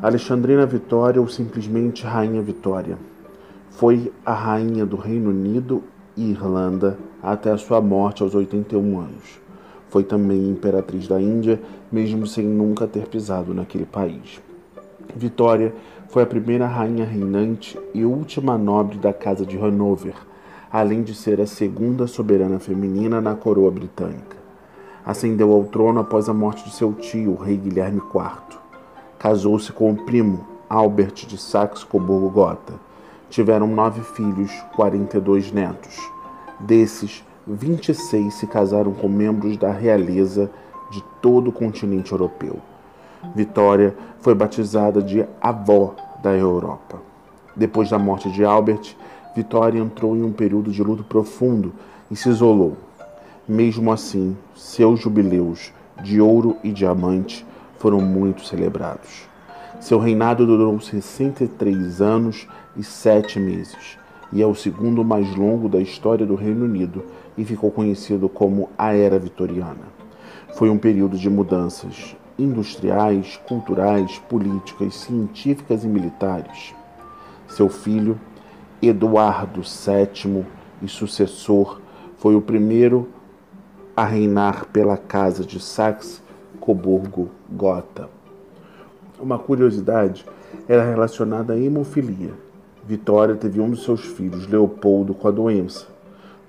Alexandrina Vitória ou simplesmente Rainha Vitória. Foi a rainha do Reino Unido e Irlanda até a sua morte aos 81 anos. Foi também imperatriz da Índia, mesmo sem nunca ter pisado naquele país. Vitória foi a primeira rainha reinante e última nobre da Casa de Hanover, além de ser a segunda soberana feminina na coroa britânica. Ascendeu ao trono após a morte de seu tio, o rei Guilherme IV. Casou-se com o primo, Albert de Saxe-Coburgo-Gotha. Tiveram nove filhos, 42 netos. Desses, 26 se casaram com membros da realeza de todo o continente europeu. Vitória foi batizada de avó da Europa. Depois da morte de Albert, Vitória entrou em um período de luto profundo e se isolou. Mesmo assim, seus jubileus de ouro e diamante foram muito celebrados. Seu reinado durou 63 anos e 7 meses, e é o segundo mais longo da história do Reino Unido e ficou conhecido como a Era Vitoriana. Foi um período de mudanças industriais, culturais, políticas, científicas e militares. Seu filho, Eduardo VII e sucessor, foi o primeiro a reinar pela casa de Saxe-Coburgo-Gotha. Uma curiosidade era relacionada à hemofilia. Vitória teve um dos seus filhos, Leopoldo, com a doença.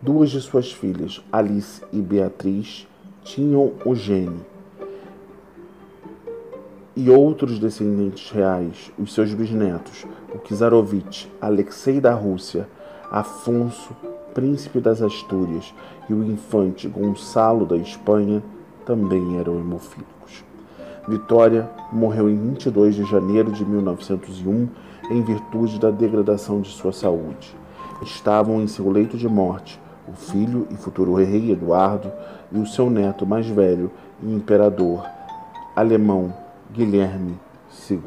Duas de suas filhas, Alice e Beatriz, tinham o gene. E outros descendentes reais, os seus bisnetos, o Kizarovitch, Alexei da Rússia, Afonso príncipe das Astúrias, e o infante Gonçalo da Espanha também eram hemofílicos. Vitória morreu em 22 de janeiro de 1901 em virtude da degradação de sua saúde. Estavam em seu leito de morte o filho e futuro rei Eduardo e o seu neto mais velho e imperador alemão Guilherme II.